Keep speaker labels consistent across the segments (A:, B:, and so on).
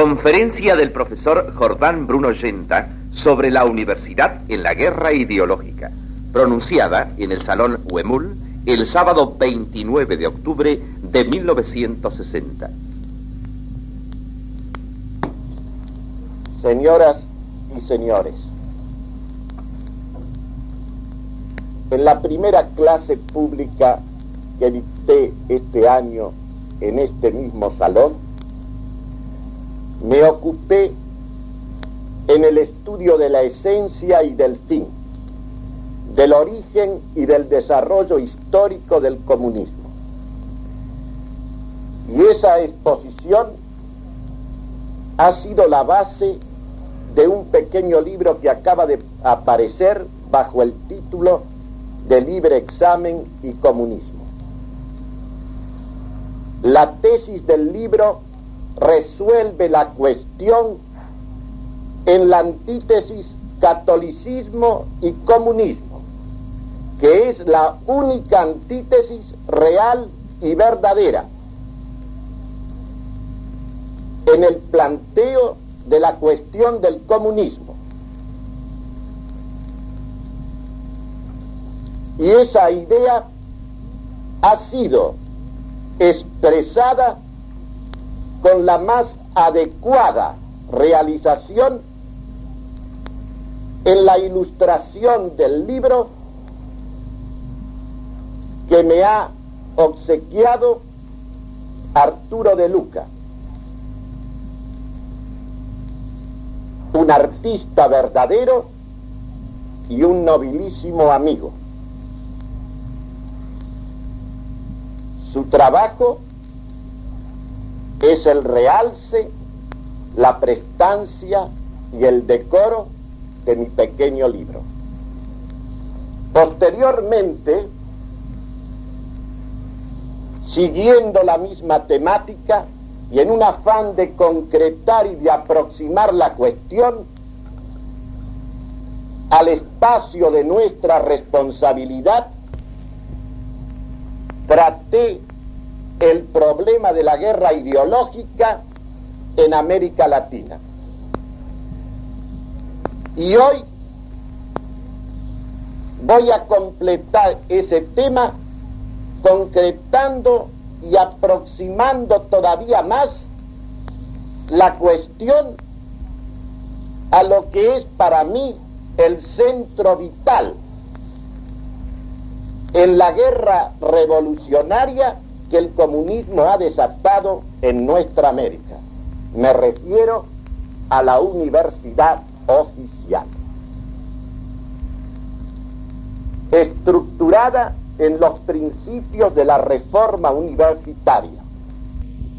A: Conferencia del profesor Jordán Bruno Yenta sobre la universidad en la guerra ideológica, pronunciada en el Salón Huemul el sábado 29 de octubre de 1960.
B: Señoras y señores, en la primera clase pública que dicté este año en este mismo salón, me ocupé en el estudio de la esencia y del fin, del origen y del desarrollo histórico del comunismo. Y esa exposición ha sido la base de un pequeño libro que acaba de aparecer bajo el título de Libre Examen y Comunismo. La tesis del libro resuelve la cuestión en la antítesis catolicismo y comunismo, que es la única antítesis real y verdadera en el planteo de la cuestión del comunismo. Y esa idea ha sido expresada con la más adecuada realización en la ilustración del libro que me ha obsequiado Arturo de Luca, un artista verdadero y un nobilísimo amigo. Su trabajo es el realce, la prestancia y el decoro de mi pequeño libro. Posteriormente, siguiendo la misma temática y en un afán de concretar y de aproximar la cuestión al espacio de nuestra responsabilidad, traté el problema de la guerra ideológica en América Latina. Y hoy voy a completar ese tema concretando y aproximando todavía más la cuestión a lo que es para mí el centro vital en la guerra revolucionaria que el comunismo ha desatado en nuestra América. Me refiero a la universidad oficial, estructurada en los principios de la reforma universitaria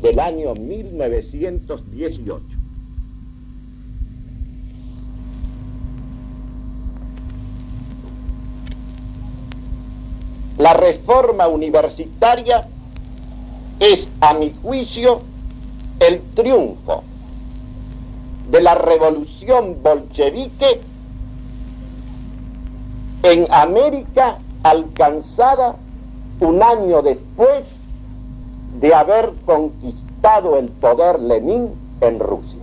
B: del año 1918. La reforma universitaria es, a mi juicio, el triunfo de la revolución bolchevique en América alcanzada un año después de haber conquistado el poder Lenin en Rusia.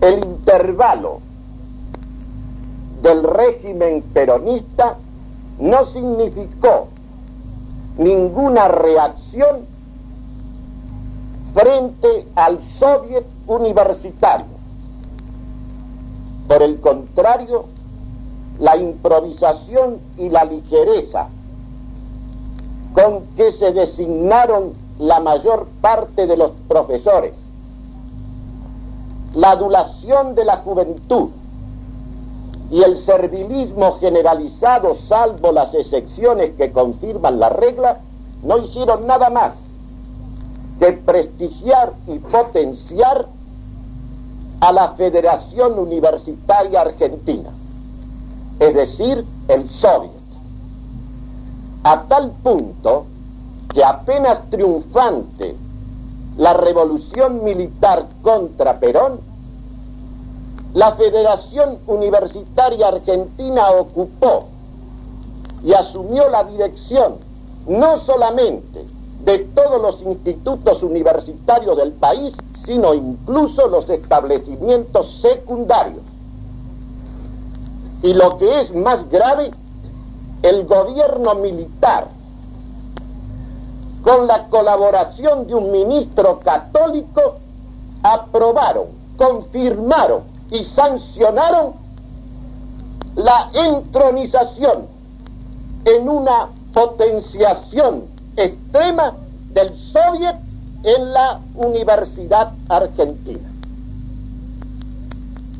B: El intervalo del régimen peronista no significó ninguna reacción frente al soviet universitario. Por el contrario, la improvisación y la ligereza con que se designaron la mayor parte de los profesores, la adulación de la juventud y el servilismo generalizado, salvo las excepciones que confirman la regla, no hicieron nada más que prestigiar y potenciar a la Federación Universitaria Argentina, es decir, el Soviet, a tal punto que apenas triunfante la revolución militar contra Perón, la Federación Universitaria Argentina ocupó y asumió la dirección no solamente de todos los institutos universitarios del país, sino incluso los establecimientos secundarios. Y lo que es más grave, el gobierno militar, con la colaboración de un ministro católico, aprobaron, confirmaron y sancionaron la entronización en una potenciación extrema del Soviet en la Universidad Argentina.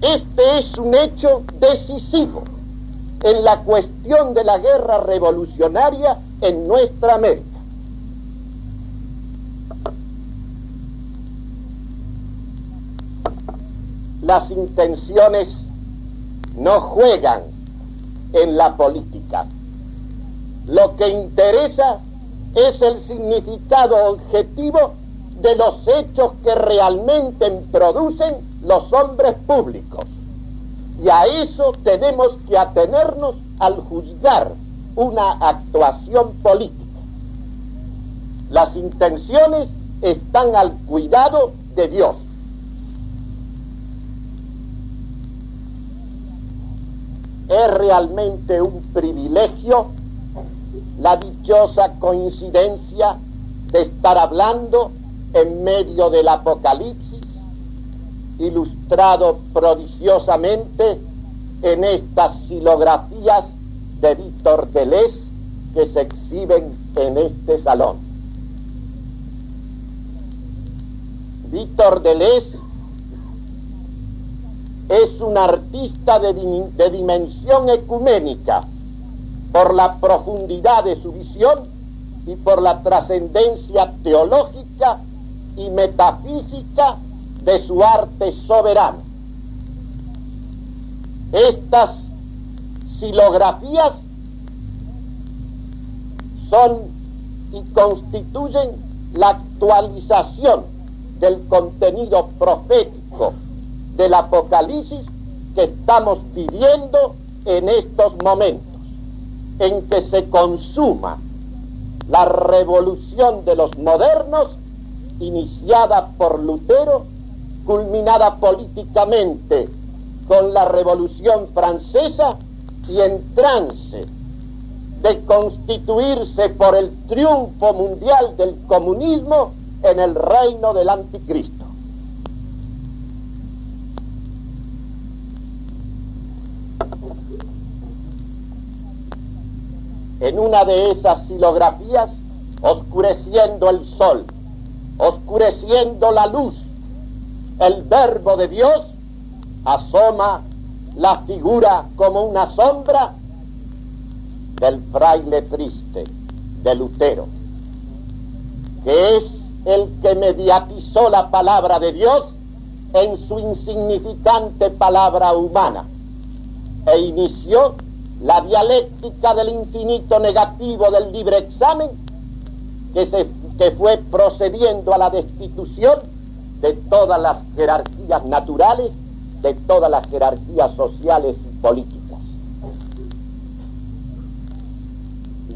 B: Este es un hecho decisivo en la cuestión de la guerra revolucionaria en nuestra América. Las intenciones no juegan en la política. Lo que interesa es el significado objetivo de los hechos que realmente producen los hombres públicos. Y a eso tenemos que atenernos al juzgar una actuación política. Las intenciones están al cuidado de Dios. Es realmente un privilegio la dichosa coincidencia de estar hablando en medio del Apocalipsis, ilustrado prodigiosamente en estas silografías de Víctor Deleuze que se exhiben en este salón. Víctor Deleuze es un artista de, dimensión ecuménica por la profundidad de su visión y por la trascendencia teológica y metafísica de su arte soberano. Estas silografías son y constituyen la actualización del contenido profético del Apocalipsis que estamos viviendo en estos momentos en que se consuma la revolución de los modernos, iniciada por Lutero, culminada políticamente con la revolución francesa y en trance de constituirse por el triunfo mundial del comunismo en el reino del anticristo. En una de esas silografías, oscureciendo el sol, oscureciendo la luz, el verbo de Dios, asoma la figura como una sombra del fraile triste, de Lutero, que es el que mediatizó la palabra de Dios en su insignificante palabra humana e inició la dialéctica del infinito negativo del libre examen que, se, que fue procediendo a la destitución de todas las jerarquías naturales, de todas las jerarquías sociales y políticas.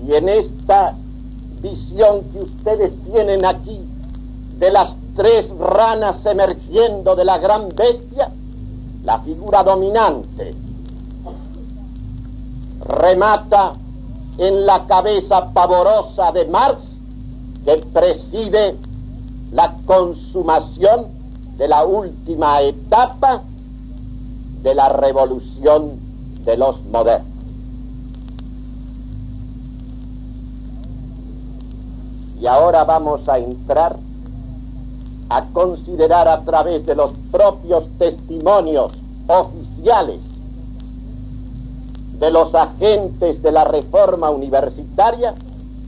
B: Y en esta visión que ustedes tienen aquí de las tres ranas emergiendo de la gran bestia, la figura dominante remata en la cabeza pavorosa de Marx que preside la consumación de la última etapa de la revolución de los modernos. Y ahora vamos a entrar a considerar a través de los propios testimonios oficiales de los agentes de la reforma universitaria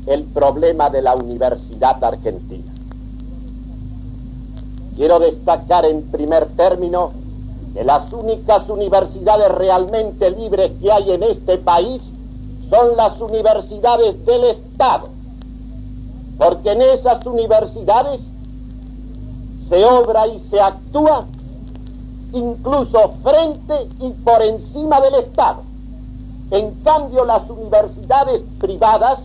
B: el problema de la Universidad Argentina. Quiero destacar en primer término que las únicas universidades realmente libres que hay en este país son las universidades del Estado, porque en esas universidades se obra y se actúa incluso frente y por encima del Estado. En cambio, las universidades privadas,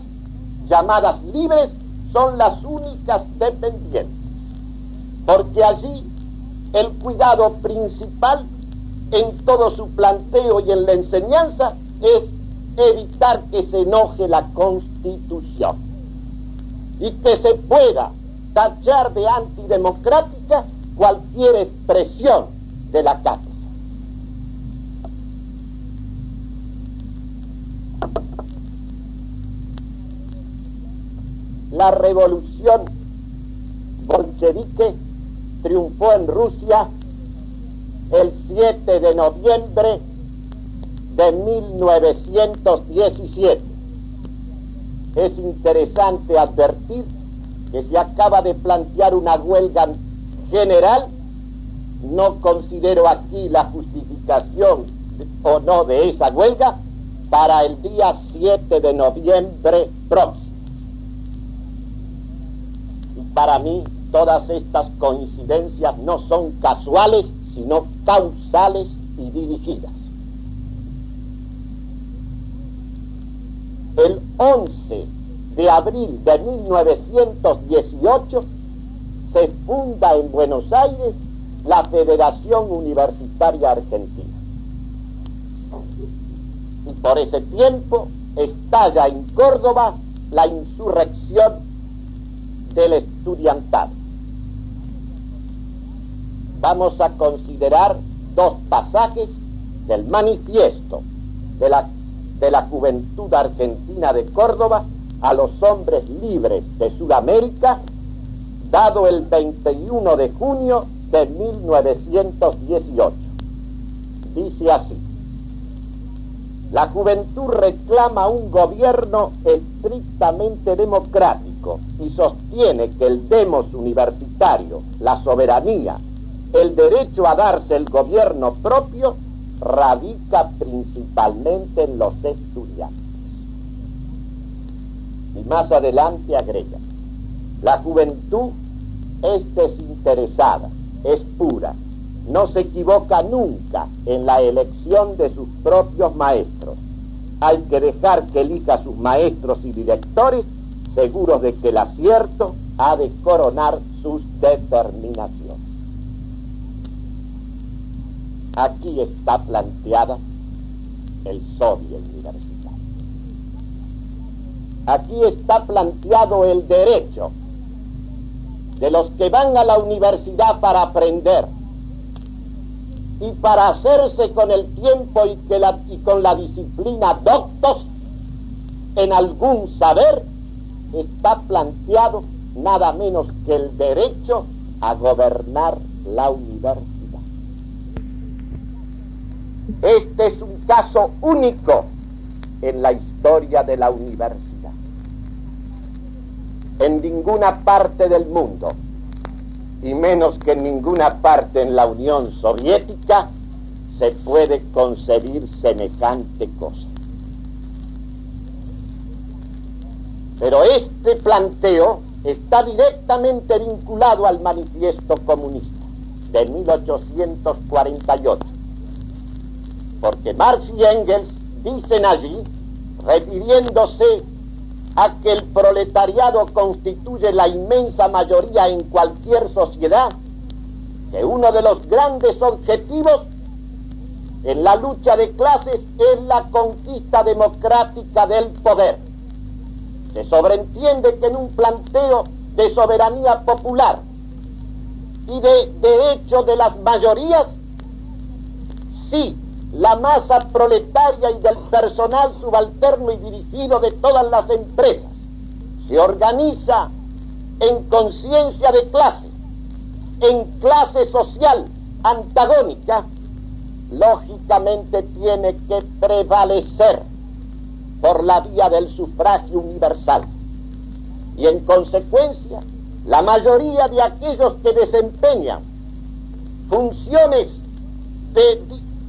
B: llamadas libres, son las únicas dependientes, porque allí el cuidado principal en todo su planteo y en la enseñanza es evitar que se enoje la constitución y que se pueda tachar de antidemocrática cualquier expresión de la cátedra. La revolución bolchevique triunfó en Rusia el 7 de noviembre de 1917. Es interesante advertir que se acaba de plantear una huelga general. No considero aquí la justificación o no de esa huelga para el día 7 de noviembre próximo. Para mí todas estas coincidencias no son casuales, sino causales y dirigidas. El 11 de abril de 1918 se funda en Buenos Aires la Federación Universitaria Argentina. Y por ese tiempo estalla en Córdoba la insurrección del estudiantado vamos a considerar dos pasajes del manifiesto de la, de la Juventud Argentina de Córdoba a los hombres libres de Sudamérica, dado el 21 de junio de 1918. Dice así, la juventud reclama un gobierno estrictamente democrático y sostiene que el demos universitario, la soberanía el derecho a darse el gobierno propio radica principalmente en los estudiantes. Y más adelante agrega, la juventud es desinteresada, es pura, no se equivoca nunca en la elección de sus propios maestros. Hay que dejar que elija sus maestros y directores seguros de que el acierto ha de coronar sus determinaciones. Aquí está planteada el sodio universitario. Aquí está planteado el derecho de los que van a la universidad para aprender y para hacerse con el tiempo y, y con la disciplina doctos en algún saber, está planteado nada menos que el derecho a gobernar la universidad. Este es un caso único en la historia de la universidad. En ninguna parte del mundo, y menos que en ninguna parte en la Unión Soviética, se puede concebir semejante cosa. Pero este planteo está directamente vinculado al manifiesto comunista de 1848 porque Marx y Engels dicen allí, refiriéndose a que el proletariado constituye la inmensa mayoría en cualquier sociedad, que uno de los grandes objetivos en la lucha de clases es la conquista democrática del poder. Se sobreentiende que en un planteo de soberanía popular y de derecho de las mayorías, sí la masa proletaria y del personal subalterno y dirigido de todas las empresas se organiza en conciencia de clase, en clase social antagónica, lógicamente tiene que prevalecer por la vía del sufragio universal. Y en consecuencia, la mayoría de aquellos que desempeñan funciones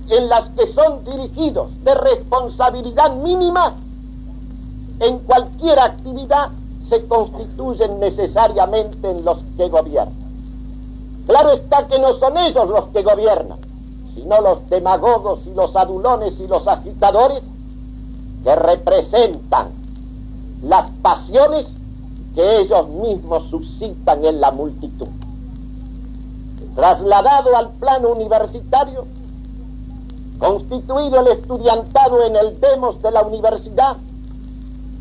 B: en las que son dirigidos de responsabilidad mínima, en cualquier actividad se constituyen necesariamente en los que gobiernan. Claro está que no son ellos los que gobiernan, sino los demagogos y los adulones y los agitadores que representan las pasiones que ellos mismos suscitan en la multitud. Trasladado al plano universitario, constituido el estudiantado en el demos de la universidad,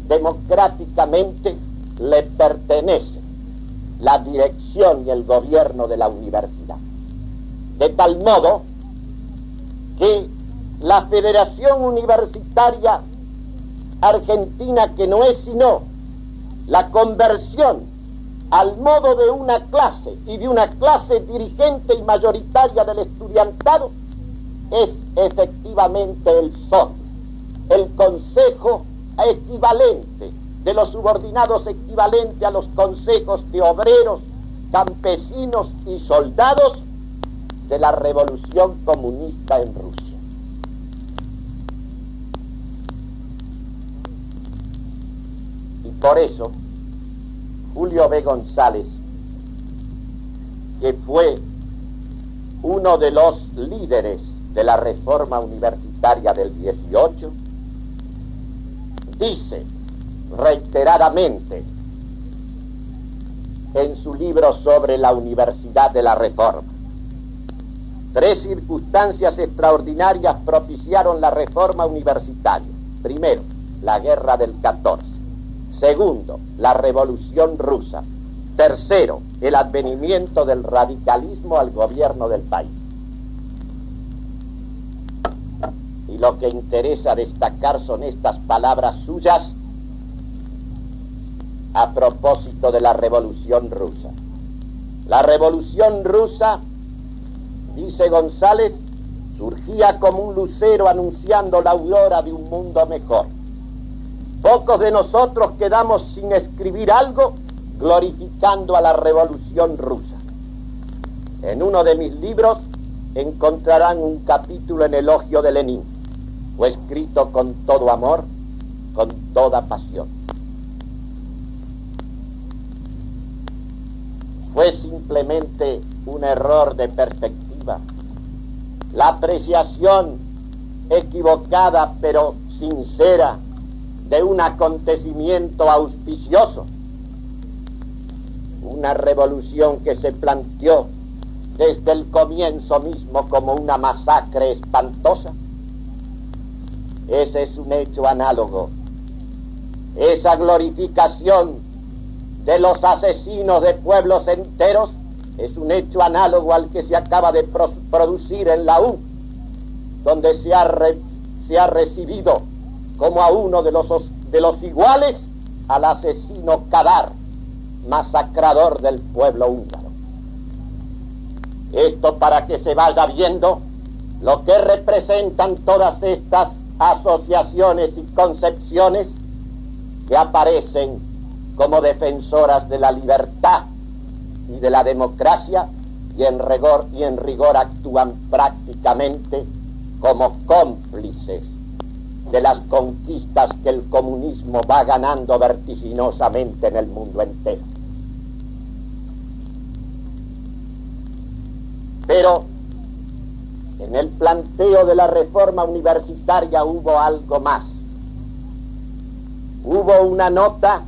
B: democráticamente le pertenece la dirección y el gobierno de la universidad. De tal modo que la Federación Universitaria Argentina, que no es sino la conversión al modo de una clase y de una clase dirigente y mayoritaria del estudiantado, es efectivamente el SON, el Consejo equivalente de los subordinados equivalente a los consejos de obreros, campesinos y soldados de la revolución comunista en Rusia. Y por eso, Julio B. González, que fue uno de los líderes de la reforma universitaria del 18, dice reiteradamente en su libro sobre la Universidad de la Reforma. Tres circunstancias extraordinarias propiciaron la reforma universitaria. Primero, la guerra del 14. Segundo, la revolución rusa. Tercero, el advenimiento del radicalismo al gobierno del país. Y lo que interesa destacar son estas palabras suyas a propósito de la revolución rusa. La revolución rusa, dice González, surgía como un lucero anunciando la aurora de un mundo mejor. Pocos de nosotros quedamos sin escribir algo glorificando a la revolución rusa. En uno de mis libros encontrarán un capítulo en elogio de Lenin. Fue escrito con todo amor, con toda pasión. fue simplemente un error de perspectiva. La apreciación equivocada pero sincera de un acontecimiento auspicioso. Una revolución que se planteó desde el comienzo mismo como una masacre espantosa. Ese es un hecho análogo. Esa glorificación de los asesinos de pueblos enteros es un hecho análogo al que se acaba de producir en la U, donde se ha, se ha recibido como a uno de los, de los iguales al asesino Kadar, masacrador del pueblo húngaro. Esto para que se vaya viendo lo que representan todas estas asociaciones y concepciones que aparecen como defensoras de la libertad y de la democracia y en rigor, y en rigor actúan prácticamente como cómplices de las conquistas que el comunismo va ganando vertiginosamente en el mundo entero. Pero en el planteo de la reforma universitaria hubo algo más. Hubo una nota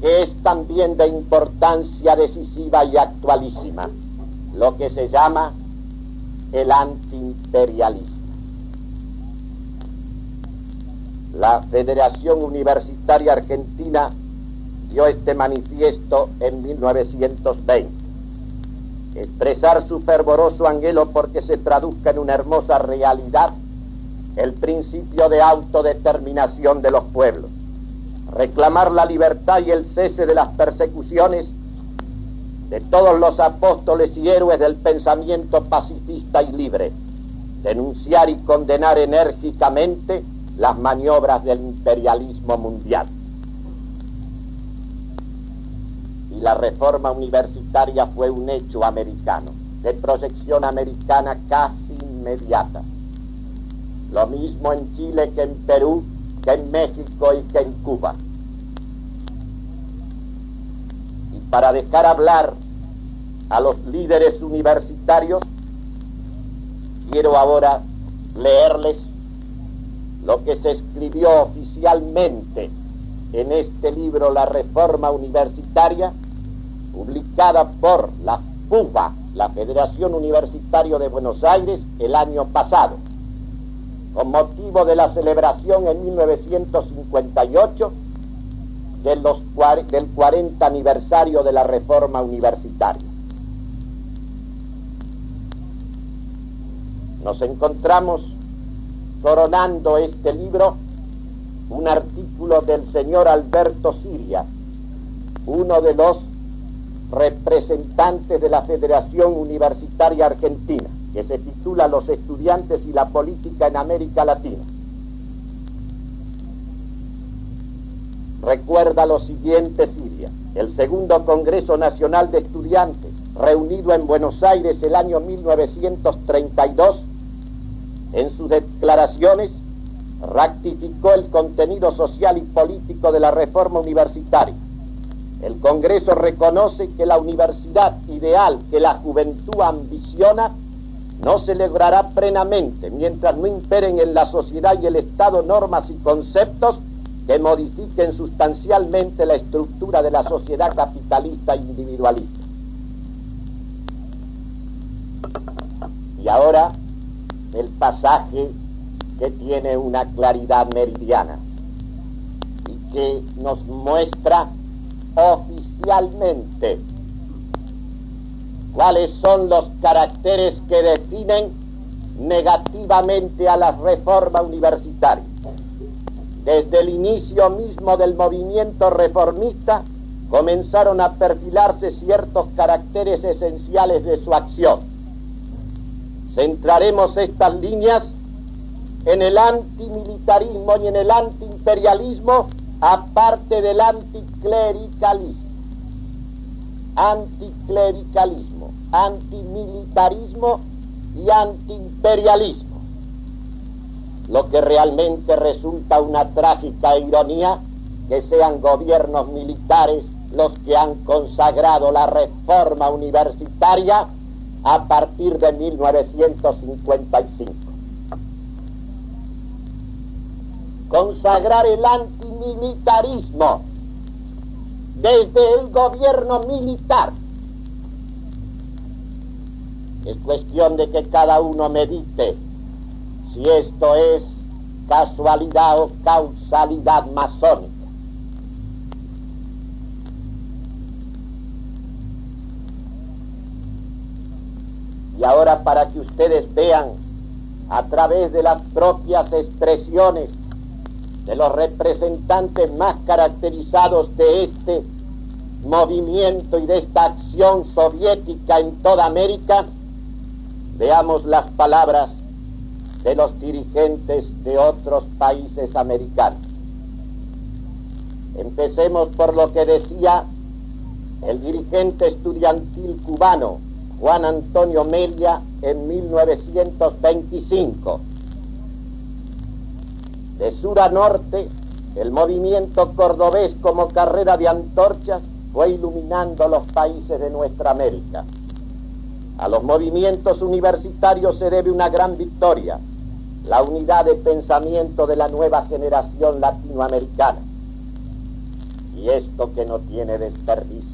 B: que es también de importancia decisiva y actualísima, lo que se llama el antiimperialismo. La Federación Universitaria Argentina dio este manifiesto en 1920. Expresar su fervoroso anhelo porque se traduzca en una hermosa realidad el principio de autodeterminación de los pueblos reclamar la libertad y el cese de las persecuciones de todos los apóstoles y héroes del pensamiento pacifista y libre, denunciar y condenar enérgicamente las maniobras del imperialismo mundial. Y la reforma universitaria fue un hecho americano, de proyección americana casi inmediata. Lo mismo en Chile que en Perú que en México y que en Cuba. Y para dejar hablar a los líderes universitarios, quiero ahora leerles lo que se escribió oficialmente en este libro La Reforma Universitaria, publicada por la FUBA, la Federación Universitaria de Buenos Aires, el año pasado, con motivo de la celebración en 1958 de los, del 40 aniversario de la Reforma Universitaria. Nos encontramos coronando este libro un artículo del señor Alberto Siria, uno de los representantes de la Federación Universitaria Argentina, que se titula Los estudiantes y la política en América Latina. Recuerda lo siguiente, Siria, el segundo Congreso Nacional de Estudiantes, reunido en Buenos Aires el año 1932, en sus declaraciones ratificó el contenido social y político de la reforma universitaria. El Congreso reconoce que la universidad ideal que la juventud ambiciona no se logrará plenamente mientras no imperen en la sociedad y el Estado normas y conceptos que modifiquen sustancialmente la estructura de la sociedad capitalista individualista. Y ahora el pasaje que tiene una claridad meridiana y que nos muestra oficialmente cuáles son los caracteres que definen negativamente a la reforma universitaria. Desde el inicio mismo del movimiento reformista comenzaron a perfilarse ciertos caracteres esenciales de su acción Centraremos estas líneas en el antimilitarismo y en el antiimperialismo, aparte del anticlericalismo. Anticlericalismo, antimilitarismo y antiimperialismo. Lo que realmente resulta una trágica ironía que sean gobiernos militares los que han consagrado la reforma universitaria a partir de 1955. Consagrar el antimilitarismo desde el gobierno militar. Es cuestión de que cada uno medite si esto es casualidad o causalidad masónica. Y ahora para que ustedes vean a través de las propias expresiones de los representantes más caracterizados de este movimiento y de esta acción soviética en toda América, veamos las palabras de los dirigentes de otros países americanos. Empecemos por lo que decía el dirigente estudiantil cubano, Juan Antonio Melia en 1925. De sur a norte, el movimiento cordobés como carrera de antorchas fue iluminando los países de nuestra América. A los movimientos universitarios se debe una gran victoria, la unidad de pensamiento de la nueva generación latinoamericana. Y esto que no tiene desperdicio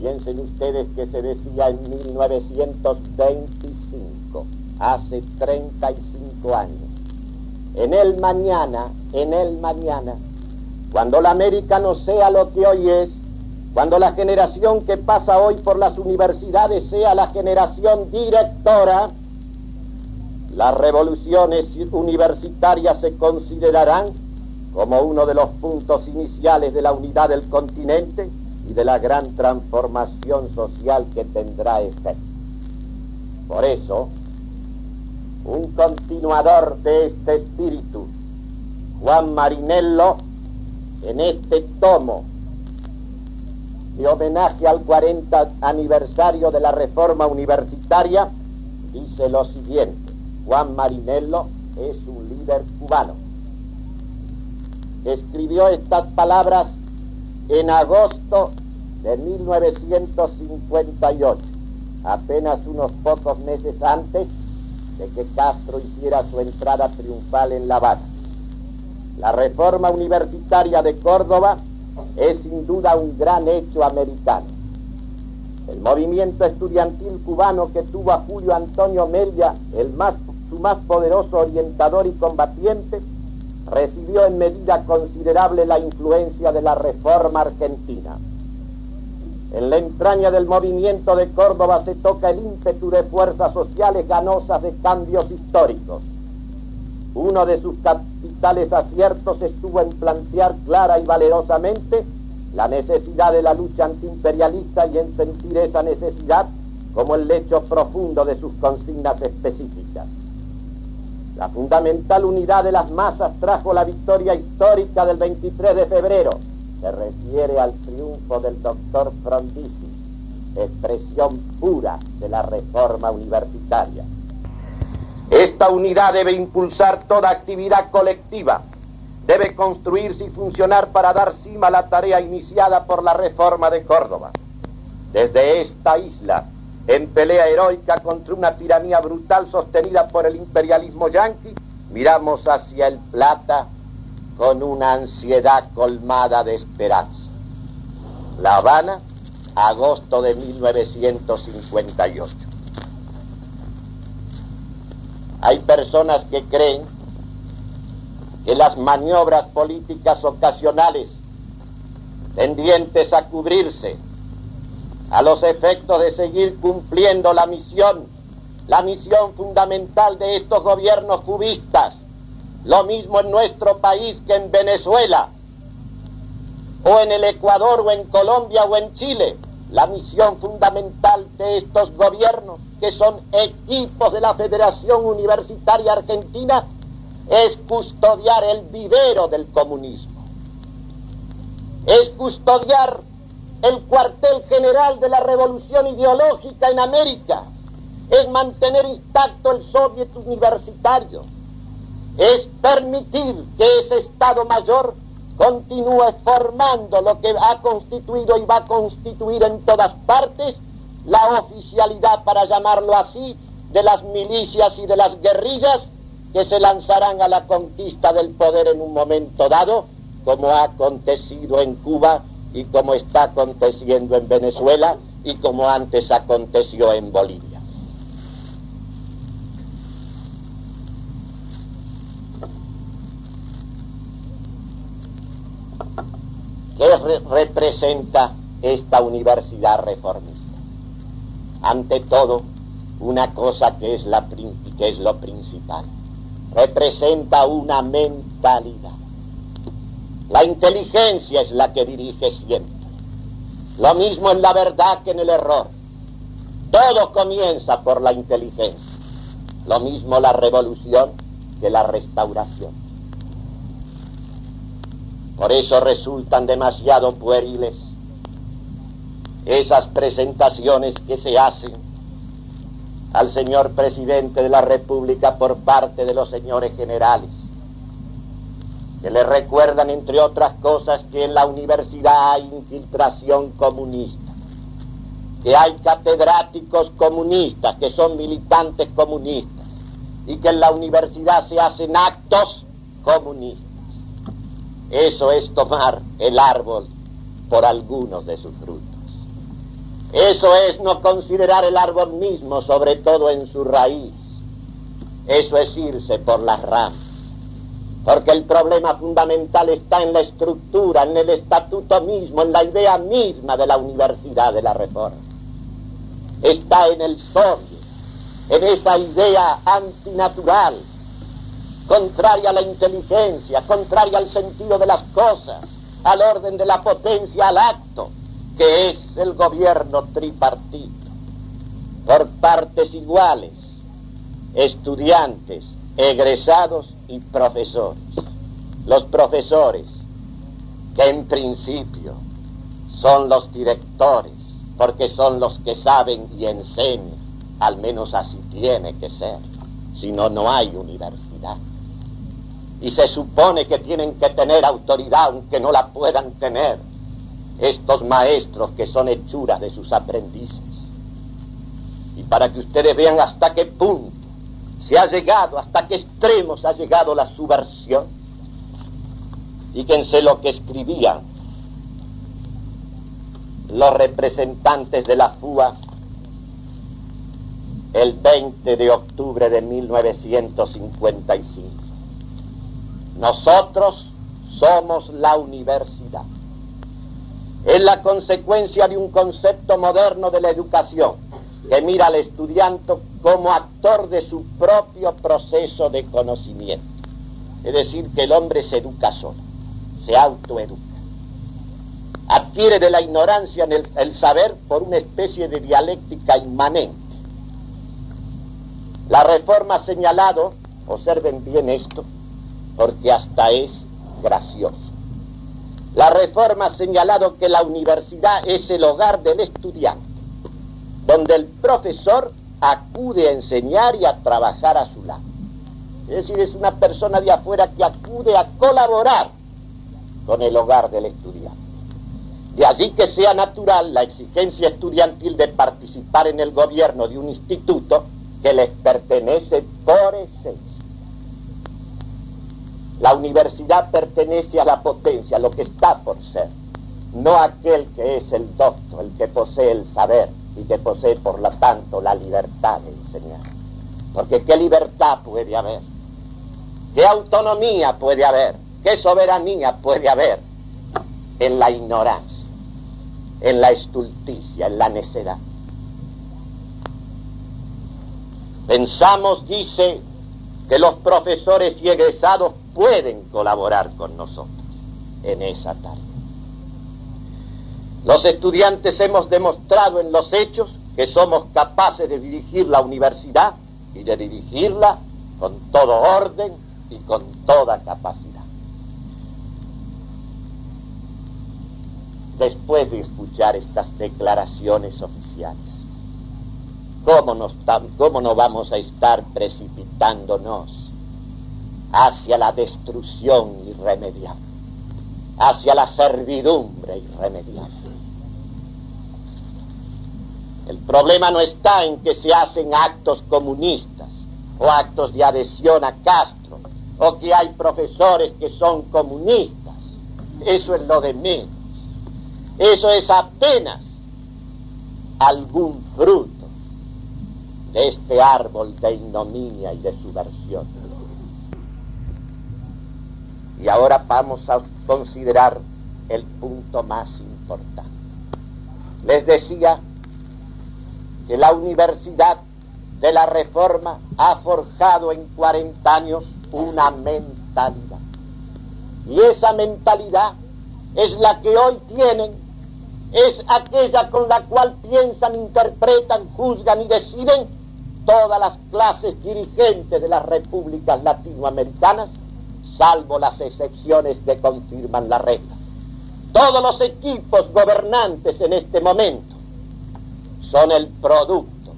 B: Piensen ustedes que se decía en 1925, hace 35 años. En el mañana, en el mañana, cuando la América no sea lo que hoy es, cuando la generación que pasa hoy por las universidades sea la generación directora, las revoluciones universitarias se considerarán como uno de los puntos iniciales de la unidad del continente y de la gran transformación social que tendrá efecto. Por eso, un continuador de este espíritu, Juan Marinello, en este tomo de homenaje al 40 aniversario de la reforma universitaria, dice lo siguiente, Juan Marinello es un líder cubano. Escribió estas palabras en agosto de 1958, apenas unos pocos meses antes de que Castro hiciera su entrada triunfal en La Habana. La reforma universitaria de Córdoba es sin duda un gran hecho americano. El movimiento estudiantil cubano que tuvo a Julio Antonio Mella, el más, su más poderoso orientador y combatiente, recibió en medida considerable la influencia de la reforma argentina. En la entraña del movimiento de Córdoba se toca el ímpetu de fuerzas sociales ganosas de cambios históricos. Uno de sus capitales aciertos estuvo en plantear clara y valerosamente la necesidad de la lucha antiimperialista y en sentir esa necesidad como el lecho profundo de sus consignas específicas. La fundamental unidad de las masas trajo la victoria histórica del 23 de febrero, se refiere al triunfo del doctor Frondizi, expresión pura de la reforma universitaria. Esta unidad debe impulsar toda actividad colectiva, debe construirse y funcionar para dar cima a la tarea iniciada por la reforma de Córdoba. Desde esta isla, en pelea heroica contra una tiranía brutal sostenida por el imperialismo yanqui, miramos hacia el Plata con una ansiedad colmada de esperanza. La Habana, agosto de 1958. Hay personas que creen que las maniobras políticas ocasionales tendientes a cubrirse a los efectos de seguir cumpliendo la misión, la misión fundamental de estos gobiernos cubistas, lo mismo en nuestro país que en Venezuela, o en el Ecuador, o en Colombia, o en Chile. La misión fundamental de estos gobiernos, que son equipos de la Federación Universitaria Argentina, es custodiar el vivero del comunismo. Es custodiar el cuartel general de la revolución ideológica en América. Es mantener intacto el soviet universitario es permitir que ese Estado Mayor continúe formando lo que ha constituido y va a constituir en todas partes la oficialidad, para llamarlo así, de las milicias y de las guerrillas que se lanzarán a la conquista del poder en un momento dado, como ha acontecido en Cuba y como está aconteciendo en Venezuela y como antes aconteció en Bolivia. ¿Qué representa esta universidad reformista? Ante todo, una cosa que es, la, que es lo principal. Representa una mentalidad. La inteligencia es la que dirige siempre. Lo mismo en la verdad que en el error. Todo comienza por la inteligencia. Lo mismo la revolución que la restauración. Por eso resultan demasiado pueriles esas presentaciones que se hacen al señor presidente de la República por parte de los señores generales, que le recuerdan, entre otras cosas, que en la universidad hay infiltración comunista, que hay catedráticos comunistas, que son militantes comunistas, y que en la universidad se hacen actos comunistas. Eso es tomar el árbol por algunos de sus frutos. Eso es no considerar el árbol mismo, sobre todo en su raíz. Eso es irse por las ramas. Porque el problema fundamental está en la estructura, en el estatuto mismo, en la idea misma de la Universidad de la Reforma. Está en el sodio, en esa idea antinatural contraria a la inteligencia, contraria al sentido de las cosas, al orden de la potencia, al acto, que es el gobierno tripartito, por partes iguales, estudiantes, egresados y profesores. Los profesores, que en principio son los directores, porque son los que saben y enseñan, al menos así tiene que ser, si no, no hay universidad y se supone que tienen que tener autoridad aunque no la puedan tener estos maestros que son hechuras de sus aprendices. Y para que ustedes vean hasta qué punto se ha llegado, hasta qué extremos ha llegado la subversión, Fíjense lo que escribían los representantes de la FUA el 20 de octubre de 1955. Nosotros somos la universidad. Es la consecuencia de un concepto moderno de la educación que mira al estudiante como actor de su propio proceso de conocimiento. Es decir, que el hombre se educa solo, se autoeduca. Adquiere de la ignorancia el, el saber por una especie de dialéctica inmanente. La reforma ha señalado, observen bien esto, porque hasta es gracioso. La reforma ha señalado que la universidad es el hogar del estudiante, donde el profesor acude a enseñar y a trabajar a su lado. Es decir, es una persona de afuera que acude a colaborar con el hogar del estudiante. De allí que sea natural la exigencia estudiantil de participar en el gobierno de un instituto que les pertenece por esencia. La universidad pertenece a la potencia, lo que está por ser, no aquel que es el doctor, el que posee el saber y que posee por lo tanto la libertad de enseñar. Porque qué libertad puede haber, qué autonomía puede haber, qué soberanía puede haber en la ignorancia, en la estulticia, en la necedad. Pensamos, dice, que los profesores y egresados pueden colaborar con nosotros en esa tarea. Los estudiantes hemos demostrado en los hechos que somos capaces de dirigir la universidad y de dirigirla con todo orden y con toda capacidad. Después de escuchar estas declaraciones oficiales, ¿cómo, cómo no vamos a estar precipitándonos hacia la destrucción irremediable, hacia la servidumbre irremediable. El problema no está en que se hacen actos comunistas o actos de adhesión a Castro o que hay profesores que son comunistas. Eso es lo de menos. Eso es apenas algún fruto de este árbol de ignominia y de subversión. Y ahora vamos a considerar el punto más importante. Les decía que la Universidad de la Reforma ha forjado en 40 años una mentalidad. Y esa mentalidad es la que hoy tienen, es aquella con la cual piensan, interpretan, juzgan y deciden todas las clases dirigentes de las repúblicas latinoamericanas salvo las excepciones que confirman la regla. Todos los equipos gobernantes en este momento son el producto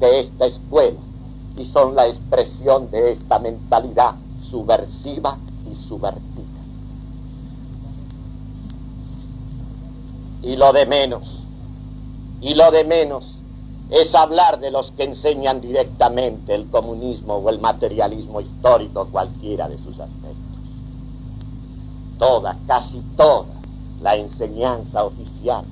B: de esta escuela y son la expresión de esta mentalidad subversiva y subvertida. Y lo de menos, y lo de menos es hablar de los que enseñan directamente el comunismo o el materialismo histórico, cualquiera de sus aspectos toda, casi toda la enseñanza oficial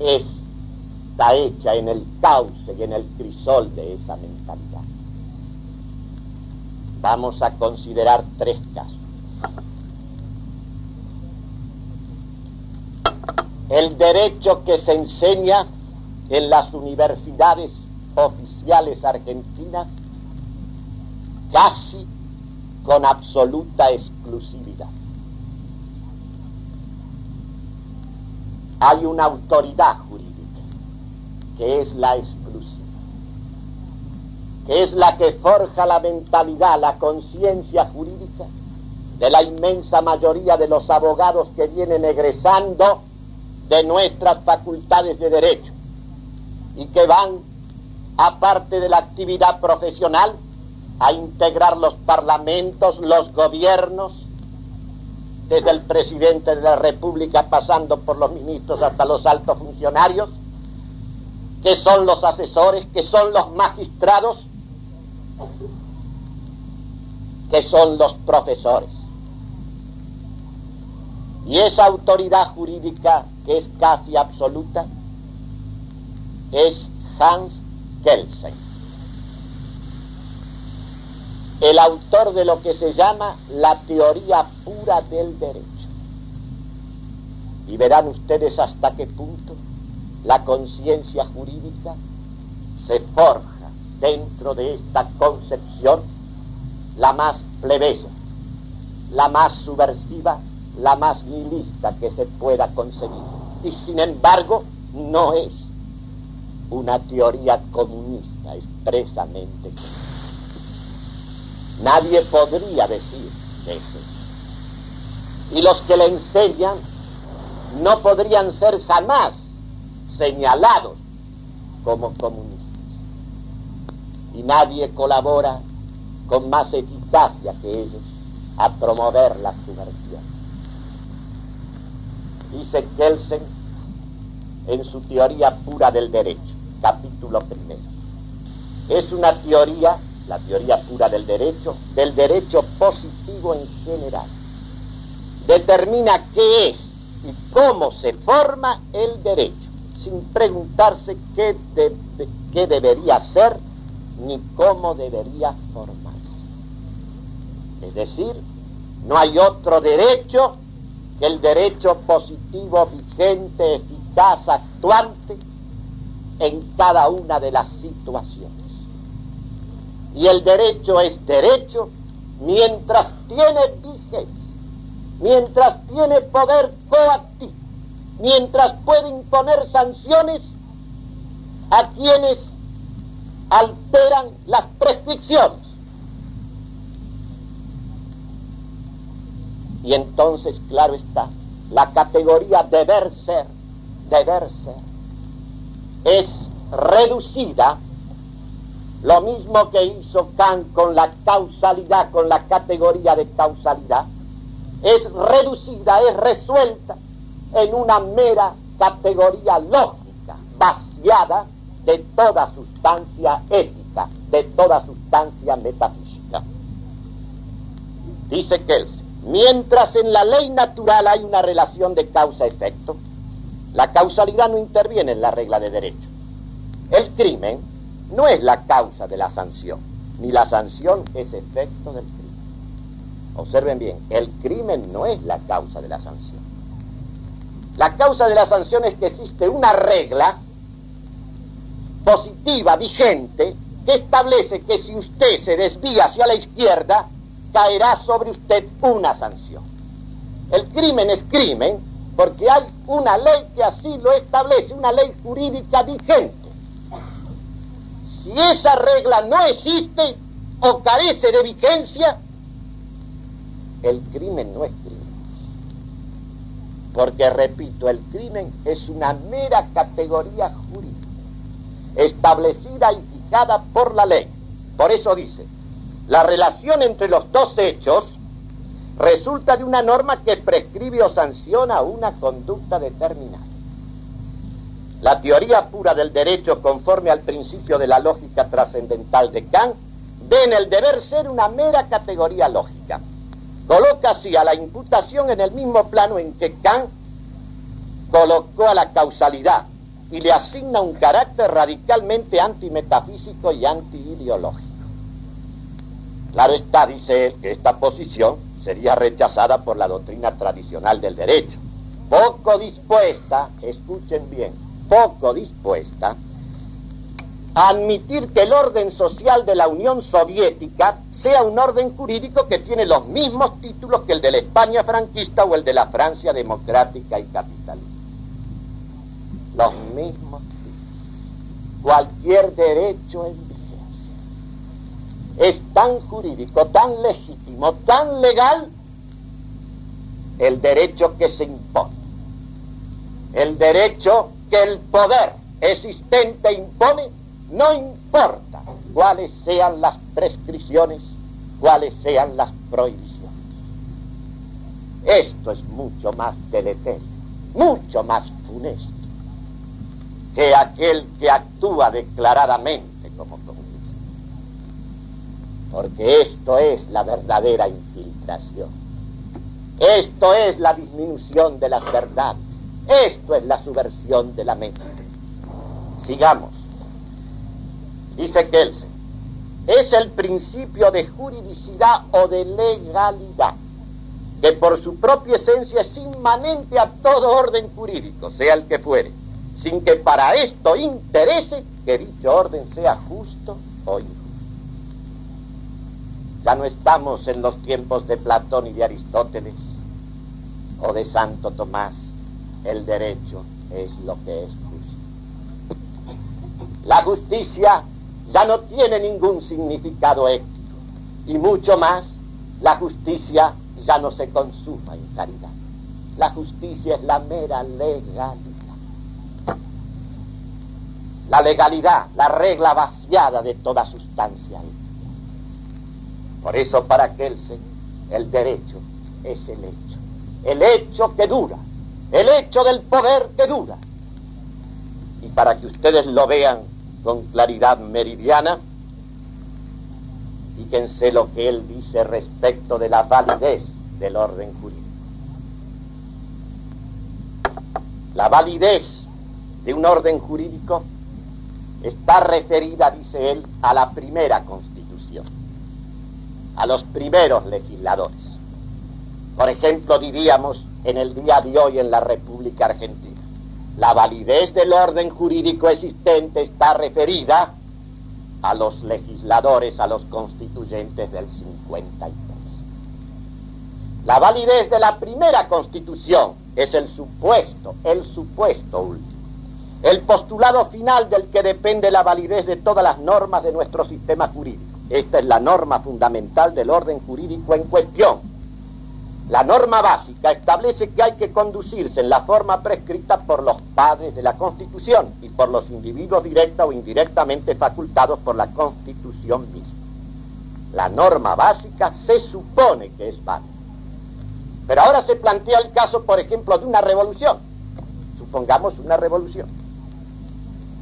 B: está hecha en el cauce y en el crisol de esa mentalidad. Vamos a considerar tres casos. El derecho que se enseña en las universidades oficiales argentinas casi con absoluta exclusividad. Hay una autoridad jurídica que es la exclusiva, que es la que forja la mentalidad, la conciencia jurídica de la inmensa mayoría de los abogados que vienen egresando de nuestras facultades de derecho y que van, aparte de la actividad profesional, a integrar los parlamentos, los gobiernos, desde el presidente de la República pasando por los ministros hasta los altos funcionarios, que son los asesores, que son los magistrados, que son los profesores. Y esa autoridad jurídica que es casi absoluta es Hans Kelsen, el autor de lo que se llama la teoría pura del derecho. Y verán ustedes hasta qué punto la conciencia jurídica se forja dentro de esta concepción la más plebeya, la más subversiva, la más nihilista que se pueda concebir. Y sin embargo, no es una teoría comunista expresamente. Nadie podría decir eso. Y los que le enseñan no podrían ser jamás señalados como comunistas. Y nadie colabora con más eficacia que ellos a promover la subversión. Dice Kelsen en su teoría pura del derecho, capítulo primero. Es una teoría, la teoría pura del derecho, del derecho positivo en general. Determina qué es y cómo se forma el derecho, sin preguntarse qué, qué debería ser ni cómo debería formarse. Es decir, no hay otro derecho que el derecho positivo vigente, eficaz, actuante en cada una de las situaciones. Y el derecho es derecho mientras tiene vigencia, mientras tiene poder coactivo, mientras puede imponer sanciones a quienes alteran las prescripciones. Y entonces, claro está, la categoría deber ser, deber ser, es reducida, lo mismo que hizo Kant con la causalidad, con la categoría de causalidad, es reducida, es resuelta en una mera categoría lógica, vaciada de toda sustancia ética, de toda sustancia metafísica. Dice Kelsen, mientras en la ley natural hay una relación de causa-efecto, la causalidad no interviene en la regla de derecho. El crimen no es la causa de la sanción, ni la sanción es efecto del crimen. Observen bien, el crimen no es la causa de la sanción. La causa de la sanción es que existe una regla positiva, vigente, que establece que si usted se desvía hacia la izquierda, caerá sobre usted una sanción. El crimen es crimen porque hay una ley que así lo establece, una ley jurídica vigente. Si esa regla no existe o carece de vigencia, el crimen no es crimen. Porque, repito, el crimen es una mera categoría jurídica, establecida y fijada por la ley. Por eso dice, la relación entre los dos hechos resulta de una norma que prescribe o sanciona una conducta determinada. La teoría pura del derecho conforme al principio de la lógica trascendental de Kant ve en el deber ser una mera categoría lógica. Coloca así a la imputación en el mismo plano en que Kant colocó a la causalidad y le asigna un carácter radicalmente antimetafísico y antiideológico. Claro está, dice él, que esta posición sería rechazada por la doctrina tradicional del derecho, poco dispuesta, escuchen bien, poco dispuesta a admitir que el orden social de la Unión Soviética sea un orden jurídico que tiene los mismos títulos que el de la España franquista o el de la Francia democrática y capitalista. Los mismos títulos. Cualquier derecho en vigencia es tan jurídico, tan legítimo, tan legal el derecho que se impone. El derecho que el poder existente impone, no importa cuáles sean las prescripciones, cuáles sean las prohibiciones. Esto es mucho más deleterio, mucho más funesto que aquel que actúa declaradamente como comunista. Porque esto es la verdadera infiltración. Esto es la disminución de las verdades. Esto es la subversión de la mente. Sigamos. Dice Kelsen, es el principio de juridicidad o de legalidad, que por su propia esencia es inmanente a todo orden jurídico, sea el que fuere, sin que para esto interese que dicho orden sea justo o injusto. Ya no estamos en los tiempos de Platón y de Aristóteles o de Santo Tomás. El derecho es lo que es justo. La justicia ya no tiene ningún significado ético. Y mucho más, la justicia ya no se consuma en caridad. La justicia es la mera legalidad. La legalidad, la regla vaciada de toda sustancia. Por eso para aquel el derecho es el hecho. El hecho que dura. El hecho del poder que dura. Y para que ustedes lo vean con claridad meridiana, fíjense lo que él dice respecto de la validez del orden jurídico. La validez de un orden jurídico está referida, dice él, a la primera constitución, a los primeros legisladores. Por ejemplo, diríamos en el día de hoy en la República Argentina, la validez del orden jurídico existente está referida a los legisladores, a los constituyentes del 53. La validez de la primera constitución es el supuesto, el supuesto último, el postulado final del que depende la validez de todas las normas de nuestro sistema jurídico. Esta es la norma fundamental del orden jurídico en cuestión la norma básica establece que hay que conducirse en la forma prescrita por los padres de la Constitución y por los individuos directa o indirectamente facultados por la Constitución misma. La norma básica se supone que es válida. Pero ahora se plantea el caso, por ejemplo, de una revolución. Supongamos una revolución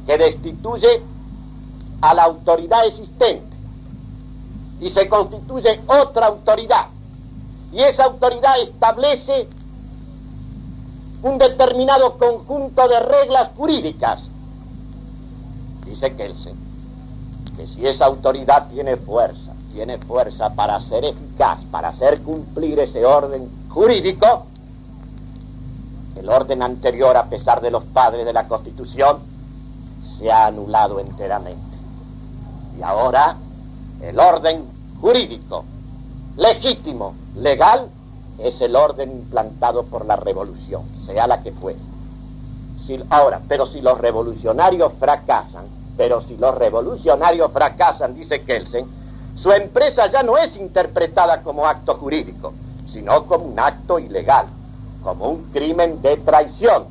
B: que destituye a la autoridad existente y se constituye otra autoridad y esa autoridad establece un determinado conjunto de reglas jurídicas. Dice Kelsen que si esa autoridad tiene fuerza, tiene fuerza para ser eficaz, para hacer cumplir ese orden jurídico, el orden anterior, a pesar de los padres de la Constitución, se ha anulado enteramente. Y ahora el orden jurídico legítimo, legal, es el orden implantado por la revolución, sea la que fuere. ahora, pero si los revolucionarios fracasan, pero si los revolucionarios fracasan, dice Kelsen, su empresa ya no es interpretada como acto jurídico, sino como un acto ilegal, como un crimen de traición.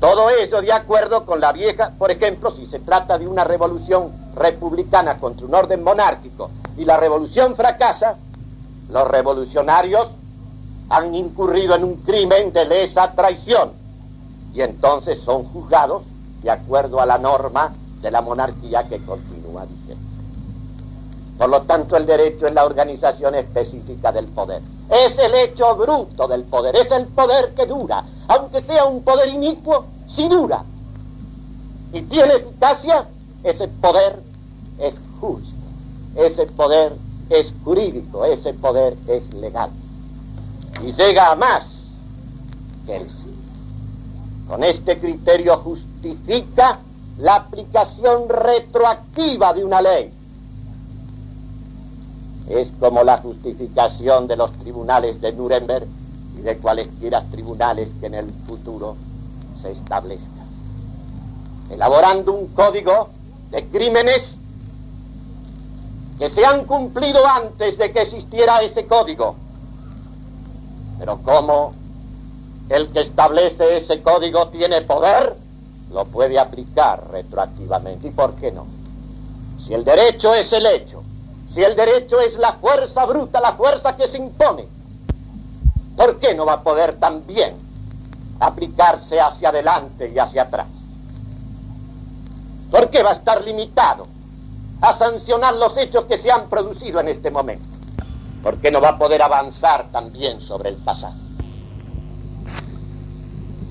B: Todo eso de acuerdo con la vieja, por ejemplo, si se trata de una revolución republicana contra un orden monárquico y la revolución fracasa, los revolucionarios han incurrido en un crimen de lesa traición y entonces son juzgados de acuerdo a la norma de la monarquía que continúa vigente. Por lo tanto, el derecho es la organización específica del poder. Es el hecho bruto del poder, es el poder que dura. Aunque sea un poder inicuo, si dura y tiene eficacia, ese poder es justo. Ese poder es jurídico, ese poder es legal. Y llega a más que el sí. Con este criterio justifica la aplicación retroactiva de una ley. Es como la justificación de los tribunales de Nuremberg y de cualesquiera tribunales que en el futuro se establezcan. Elaborando un código de crímenes que se han cumplido antes de que existiera ese código. Pero como el que establece ese código tiene poder, lo puede aplicar retroactivamente. ¿Y por qué no? Si el derecho es el hecho, si el derecho es la fuerza bruta, la fuerza que se impone, ¿por qué no va a poder también aplicarse hacia adelante y hacia atrás? ¿Por qué va a estar limitado a sancionar los hechos que se han producido en este momento. ¿Por qué no va a poder avanzar también sobre el pasado?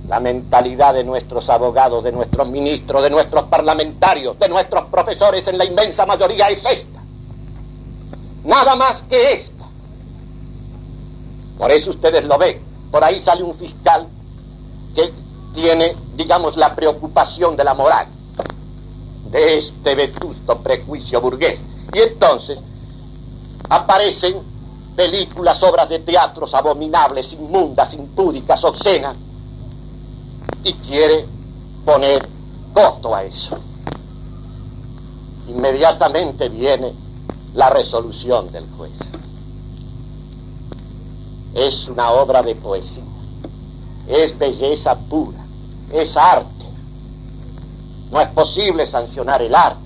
B: La mentalidad de nuestros abogados, de nuestros ministros, de nuestros parlamentarios, de nuestros profesores en la inmensa mayoría es esta. Nada más que esta. Por eso ustedes lo ven. Por ahí sale un fiscal que tiene, digamos, la preocupación de la moral, este vetusto prejuicio burgués. Y entonces aparecen películas, obras de teatros abominables, inmundas, impúdicas, obscenas, y quiere poner costo a eso. Inmediatamente viene la resolución del juez. Es una obra de poesía, es belleza pura, es arte. No es posible sancionar el arte.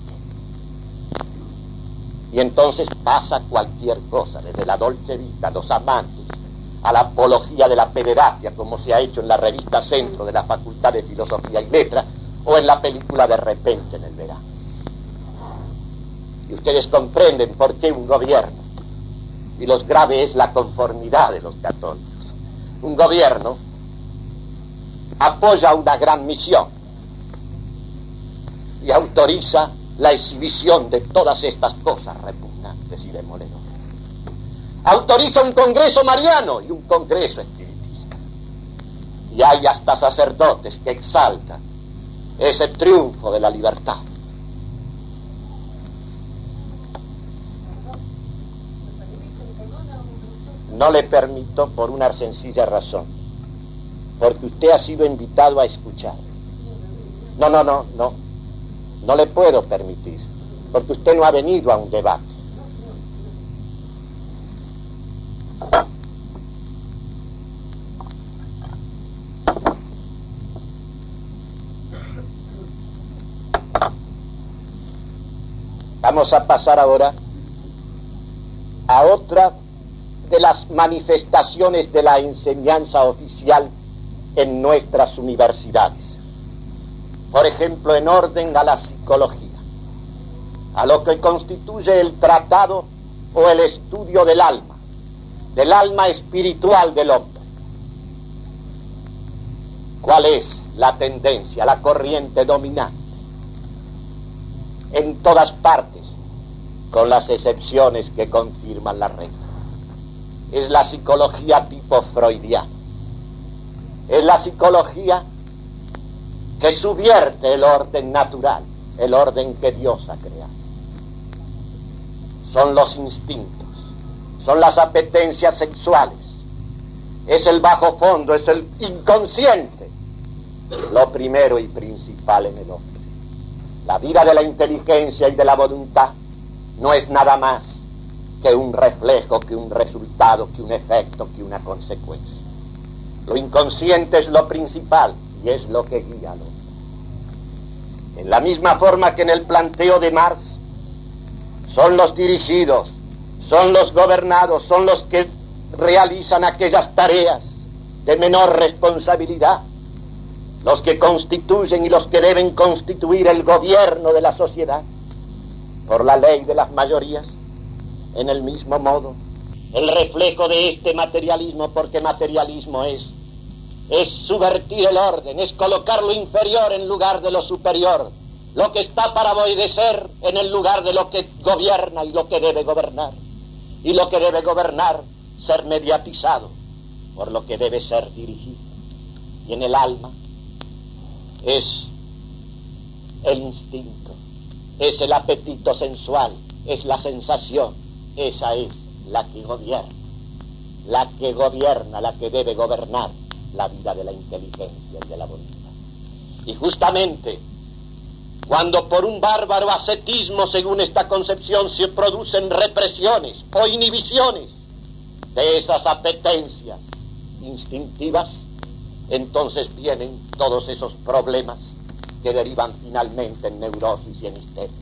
B: Y entonces pasa cualquier cosa, desde la dolce vita, los amantes, a la apología de la pederastia, como se ha hecho en la revista Centro de la Facultad de Filosofía y Letras, o en la película De repente en el verano. Y ustedes comprenden por qué un gobierno, y lo grave es la conformidad de los católicos, un gobierno apoya una gran misión y autoriza la exhibición de todas estas cosas repugnantes y demoledoras. Autoriza un congreso mariano y un congreso espiritista. Y hay hasta sacerdotes que exaltan ese triunfo de la libertad. No le permito por una sencilla razón, porque usted ha sido invitado a escuchar. No, no, no, no, no le puedo permitir, porque usted no ha venido a un debate. Vamos a pasar ahora a otra de las manifestaciones de la enseñanza oficial en nuestras universidades. Por ejemplo, en orden a la psicología, a lo que constituye el tratado o el estudio del alma, del alma espiritual del hombre. ¿Cuál es la tendencia, la corriente dominante? En todas partes, con las excepciones que confirman la regla. Es la psicología tipo freudiana. Es la psicología que subvierte el orden natural, el orden que Dios ha creado. Son los instintos, son las apetencias sexuales, es el bajo fondo, es el inconsciente, lo primero y principal en el hombre. La vida de la inteligencia y de la voluntad no es nada más que un reflejo, que un resultado, que un efecto, que una consecuencia. Lo inconsciente es lo principal y es lo que guía al hombre. En la misma forma que en el planteo de Marx, son los dirigidos, son los gobernados, son los que realizan aquellas tareas de menor responsabilidad, los que constituyen y los que deben constituir el gobierno de la sociedad por la ley de las mayorías, en el mismo modo. El reflejo de este materialismo, porque materialismo es, es subvertir el orden, es colocar lo inferior en lugar de lo superior, lo que está para obedecer en el lugar de lo que gobierna y lo que debe gobernar, y lo que debe gobernar ser mediatizado por lo que debe ser dirigido. Y en el alma es el instinto, es el apetito sensual, es la sensación, esa es la que gobierna, la que gobierna, la que debe gobernar la vida de la inteligencia y de la voluntad. Y justamente cuando por un bárbaro ascetismo, según esta concepción, se producen represiones o inhibiciones de esas apetencias instintivas, entonces vienen todos esos problemas que derivan finalmente en neurosis y en histerias.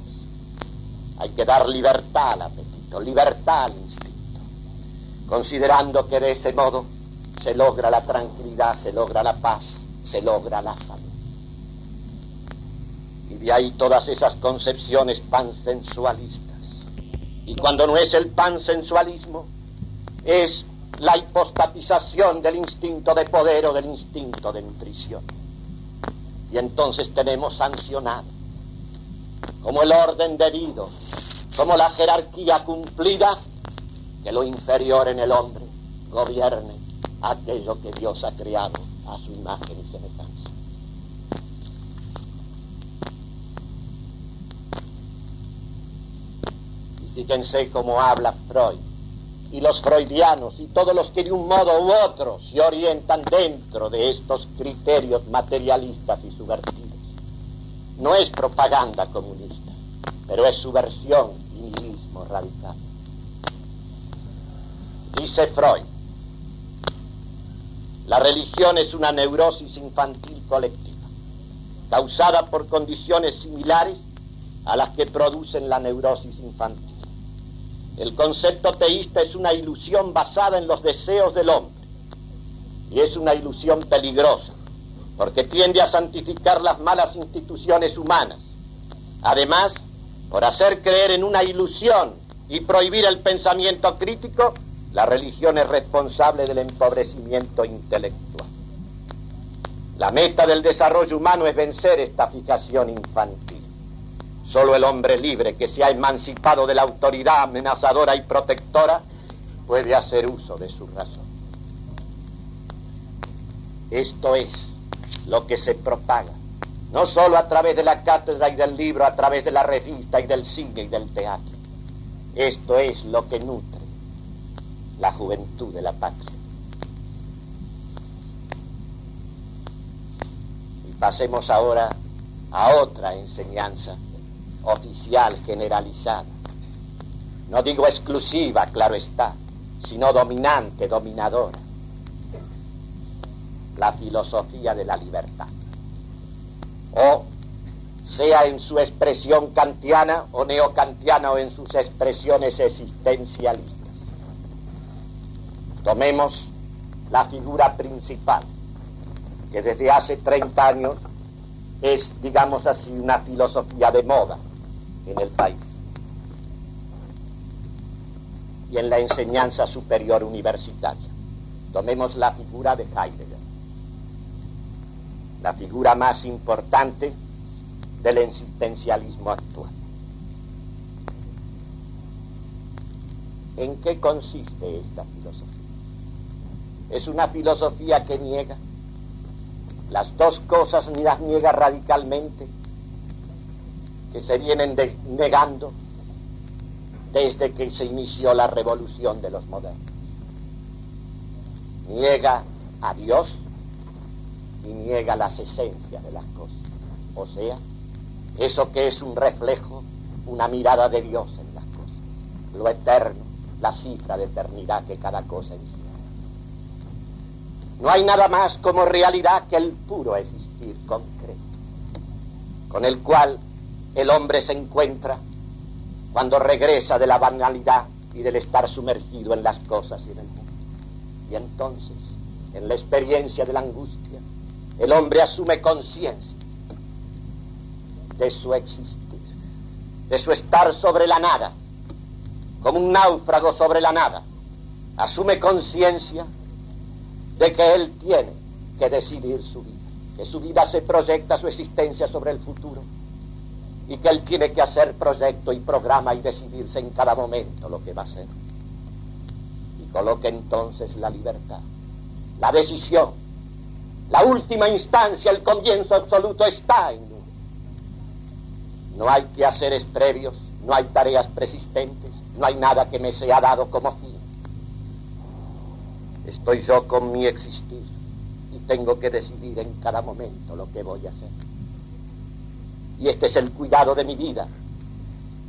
B: Hay que dar libertad al apetito, libertad al instinto, considerando que de ese modo se logra la tranquilidad, se logra la paz, se logra la salud. Y de ahí todas esas concepciones pansensualistas. Y cuando no es el pansensualismo, es la hipostatización del instinto de poder o del instinto de nutrición. Y entonces tenemos sancionado como el orden debido, como la jerarquía cumplida, que lo inferior en el hombre gobierne aquello que Dios ha creado a su imagen y semejanza. Y fíjense cómo habla Freud y los freudianos y todos los que de un modo u otro se orientan dentro de estos criterios materialistas y subvertidos. No es propaganda comunista, pero es subversión y nihilismo radical. Dice Freud, la religión es una neurosis infantil colectiva, causada por condiciones similares a las que producen la neurosis infantil. El concepto teísta es una ilusión basada en los deseos del hombre y es una ilusión peligrosa porque tiende a santificar las malas instituciones humanas. Además, por hacer creer en una ilusión y prohibir el pensamiento crítico, la religión es responsable del empobrecimiento intelectual. La meta del desarrollo humano es vencer esta fijación infantil. Solo el hombre libre que se ha emancipado de la autoridad amenazadora y protectora puede hacer uso de su razón. Esto es lo que se propaga, no solo a través de la cátedra y del libro, a través de la revista y del cine y del teatro. Esto es lo que nutre la juventud de la patria. Y pasemos ahora a otra enseñanza oficial generalizada. No digo exclusiva, claro está, sino dominante, dominadora. La filosofía de la libertad. O sea en su expresión kantiana o neocantiana o en sus expresiones existencialistas. Tomemos la figura principal, que desde hace 30 años es, digamos así, una filosofía de moda en el país y en la enseñanza superior universitaria. Tomemos la figura de Heidegger, la figura más importante del existencialismo actual. ¿En qué consiste esta filosofía? Es una filosofía que niega las dos cosas, ni las niega radicalmente, que se vienen negando desde que se inició la revolución de los modernos. Niega a Dios y niega las esencias de las cosas. O sea, eso que es un reflejo, una mirada de Dios en las cosas. Lo eterno, la cifra de eternidad que cada cosa encierra. No hay nada más como realidad que el puro existir concreto, con el cual el hombre se encuentra cuando regresa de la banalidad y del estar sumergido en las cosas y en el mundo. Y entonces, en la experiencia de la angustia, el hombre asume conciencia de su existir, de su estar sobre la nada, como un náufrago sobre la nada. Asume conciencia de que él tiene que decidir su vida, que su vida se proyecta su existencia sobre el futuro y que él tiene que hacer proyecto y programa y decidirse en cada momento lo que va a hacer. Y coloque entonces la libertad, la decisión, la última instancia, el comienzo absoluto está en uno. No hay que hacer previos, no hay tareas persistentes, no hay nada que me sea dado como fin. Estoy yo con mi existir y tengo que decidir en cada momento lo que voy a hacer. Y este es el cuidado de mi vida.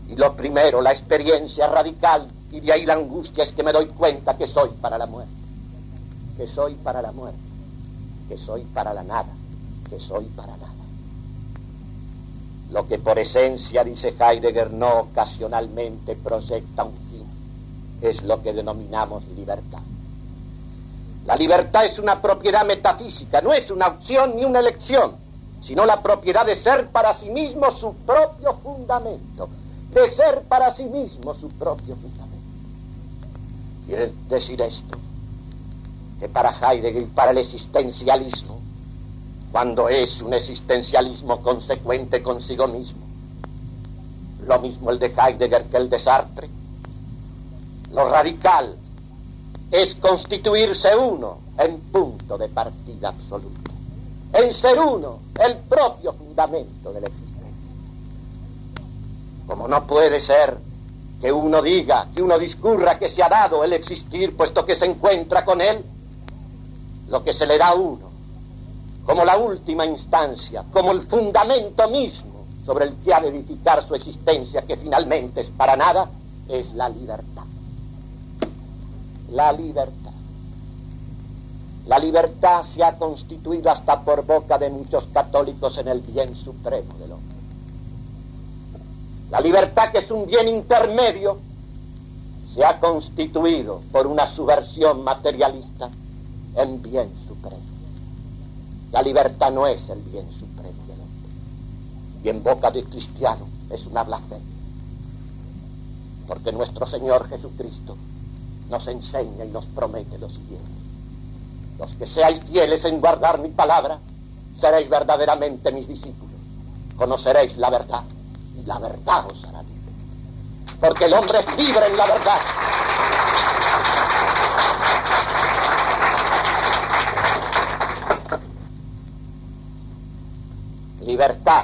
B: Y lo primero, la experiencia radical, y de ahí la angustia es que me doy cuenta que soy para la muerte, que soy para la muerte, que soy para la nada, que soy para nada. Lo que por esencia, dice Heidegger, no ocasionalmente proyecta un fin, es lo que denominamos libertad. La libertad es una propiedad metafísica, no es una opción ni una elección sino la propiedad de ser para sí mismo su propio fundamento, de ser para sí mismo su propio fundamento. Quiere decir esto, que para Heidegger y para el existencialismo, cuando es un existencialismo consecuente consigo mismo, lo mismo el de Heidegger que el de Sartre, lo radical es constituirse uno en punto de partida absoluto, en ser uno el propio fundamento de la existencia. Como no puede ser que uno diga, que uno discurra que se ha dado el existir, puesto que se encuentra con él, lo que se le da a uno, como la última instancia, como el fundamento mismo sobre el que ha de edificar su existencia, que finalmente es para nada, es la libertad. La libertad. La libertad se ha constituido hasta por boca de muchos católicos en el bien supremo del hombre. La libertad, que es un bien intermedio, se ha constituido por una subversión materialista en bien supremo. La libertad no es el bien supremo del hombre. Y en boca de cristiano es una blasfemia. Porque nuestro Señor Jesucristo nos enseña y nos promete lo siguiente. Los que seáis fieles en guardar mi palabra, seréis verdaderamente mis discípulos. Conoceréis la verdad y la verdad os hará libre. Porque el hombre es libre en la verdad. Libertad,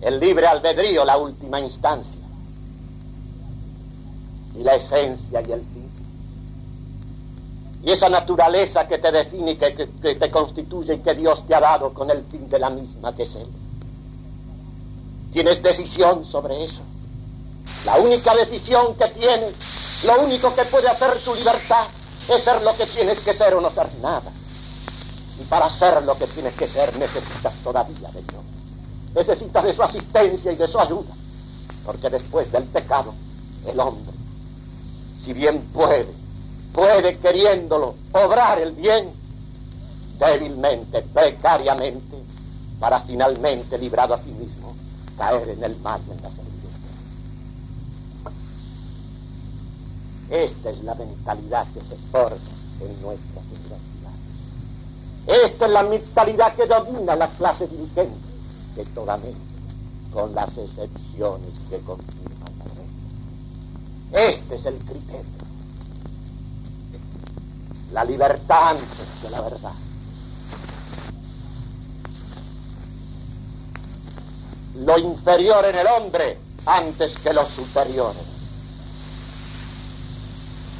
B: el libre albedrío, la última instancia. Y la esencia y el. Y esa naturaleza que te define que te constituye y que Dios te ha dado con el fin de la misma que es Él. Tienes decisión sobre eso. La única decisión que tienes, lo único que puede hacer tu libertad es ser lo que tienes que ser o no ser nada. Y para ser lo que tienes que ser necesitas todavía de Dios. Necesitas de su asistencia y de su ayuda. Porque después del pecado, el hombre, si bien puede, puede queriéndolo obrar el bien, débilmente, precariamente, para finalmente librado a sí mismo caer en el mar y en la servidumbre. Esta es la mentalidad que se forma en nuestras universidades. Esta es la mentalidad que domina la clase dirigente de toda América, con las excepciones que confirman la regla. Este es el criterio. La libertad antes que la verdad. lo inferior en el hombre antes que lo superior.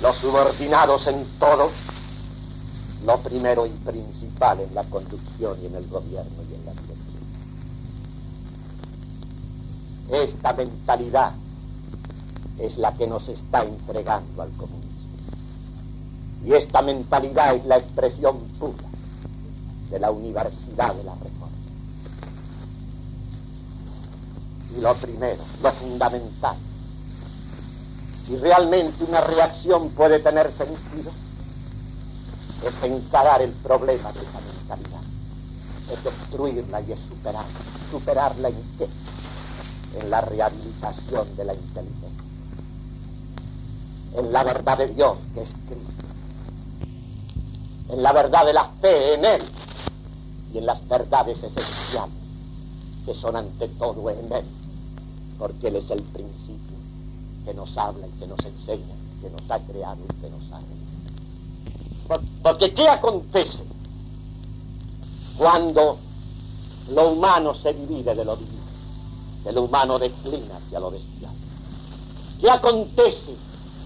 B: Los subordinados en todo, lo primero y principal en la conducción y en el gobierno y en la dirección. Esta mentalidad es la que nos está entregando al comunismo. Y esta mentalidad es la expresión pura de la universidad de la reforma. Y lo primero, lo fundamental, si realmente una reacción puede tener sentido, es encarar el problema de esa mentalidad, es destruirla y es superarla. ¿Superarla en qué? En la rehabilitación de la inteligencia, en la verdad de Dios que es Cristo, en la verdad de la fe en Él y en las verdades esenciales que son ante todo en Él porque Él es el principio que nos habla y que nos enseña, que nos ha creado y que nos ha reído. Porque ¿qué acontece cuando lo humano se divide de lo divino? Que lo humano declina hacia lo bestial. ¿Qué acontece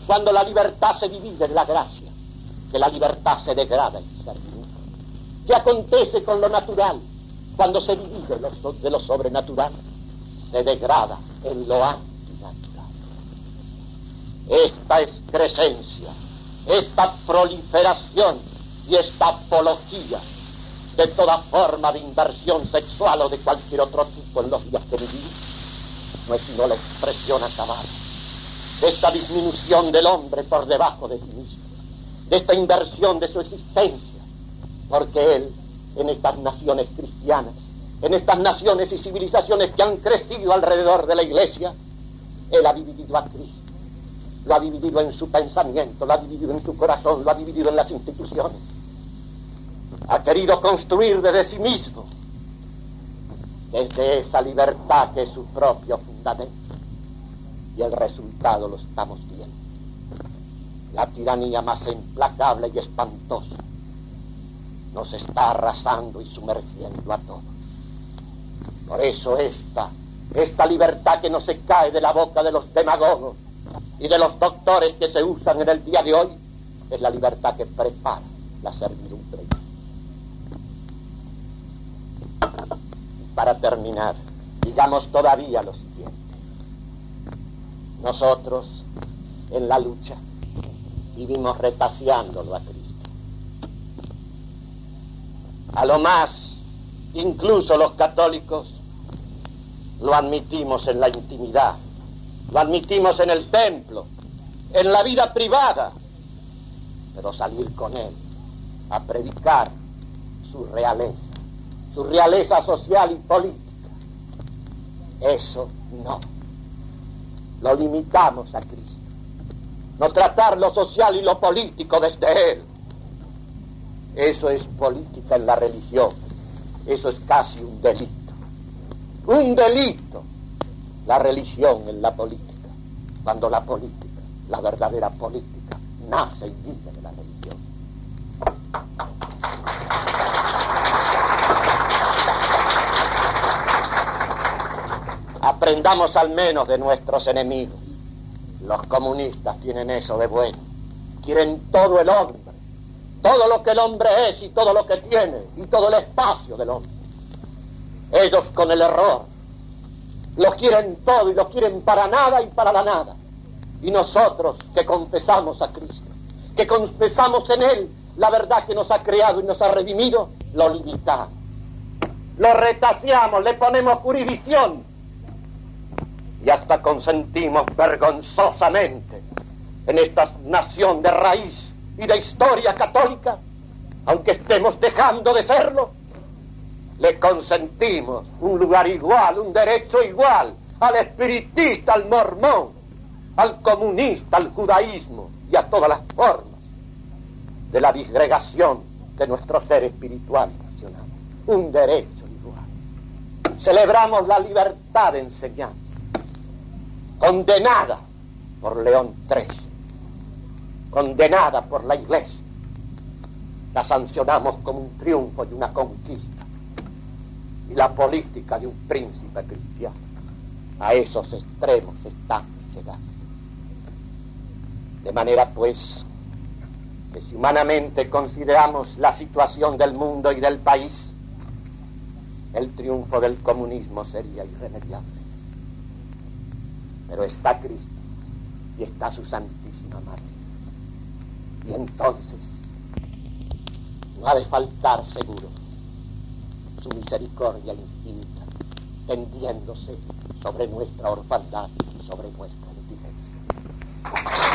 B: cuando la libertad se divide de la gracia? Que la libertad se degrada en servidumbre. ¿Qué acontece con lo natural cuando se divide de lo sobrenatural? Se degrada en lo antinatural. Esta excrescencia, esta proliferación y esta apología de toda forma de inversión sexual o de cualquier otro tipo en los días que vivimos, no es sino la expresión acabada esta disminución del hombre por debajo de sí mismo, de esta inversión de su existencia, porque él, en estas naciones cristianas, en estas naciones y civilizaciones que han crecido alrededor de la iglesia, Él ha dividido a Cristo. lo ha dividido en su pensamiento, lo ha dividido en su corazón, lo ha dividido en las instituciones. Ha querido construir desde sí mismo, desde esa libertad que es su propio fundamento. Y el resultado lo estamos viendo. La tiranía más implacable y espantosa nos está arrasando y sumergiendo a todos. Por eso esta, esta libertad que no se cae de la boca de los demagogos y de los doctores que se usan en el día de hoy, es la libertad que prepara la servidumbre. Para terminar, digamos todavía lo siguiente. Nosotros, en la lucha, vivimos retaseándolo a Cristo. A lo más, incluso los católicos, lo admitimos en la intimidad, lo admitimos en el templo, en la vida privada, pero salir con él a predicar su realeza, su realeza social y política, eso no. Lo limitamos a Cristo. No tratar lo social y lo político desde Él. Eso es política en la religión. Eso es casi un delito. Un delito. La religión en la política. Cuando la política, la verdadera política, nace y vive de la religión. Aprendamos al menos de nuestros enemigos. Los comunistas tienen eso de bueno. Quieren todo el hombre, todo lo que el hombre es y todo lo que tiene y todo el espacio del hombre. Ellos con el error lo quieren todo y lo quieren para nada y para la nada. Y nosotros que confesamos a Cristo, que confesamos en Él la verdad que nos ha creado y nos ha redimido, lo limitamos. Lo retaseamos, le ponemos jurisdicción y hasta consentimos vergonzosamente en esta nación de raíz y de historia católica, aunque estemos dejando de serlo, le consentimos un lugar igual, un derecho igual al espiritista, al mormón, al comunista, al judaísmo y a todas las formas de la disgregación de nuestro ser espiritual nacional. Un derecho igual. Celebramos la libertad de enseñanza, condenada por León XIII, condenada por la Iglesia. La sancionamos como un triunfo y una conquista y la política de un príncipe cristiano. A esos extremos estamos llegando. De manera pues que si humanamente consideramos la situación del mundo y del país, el triunfo del comunismo sería irremediable. Pero está Cristo y está su Santísima Madre. Y entonces no ha de faltar seguro su misericordia infinita, tendiéndose sobre nuestra orfandad y sobre nuestra indigencia.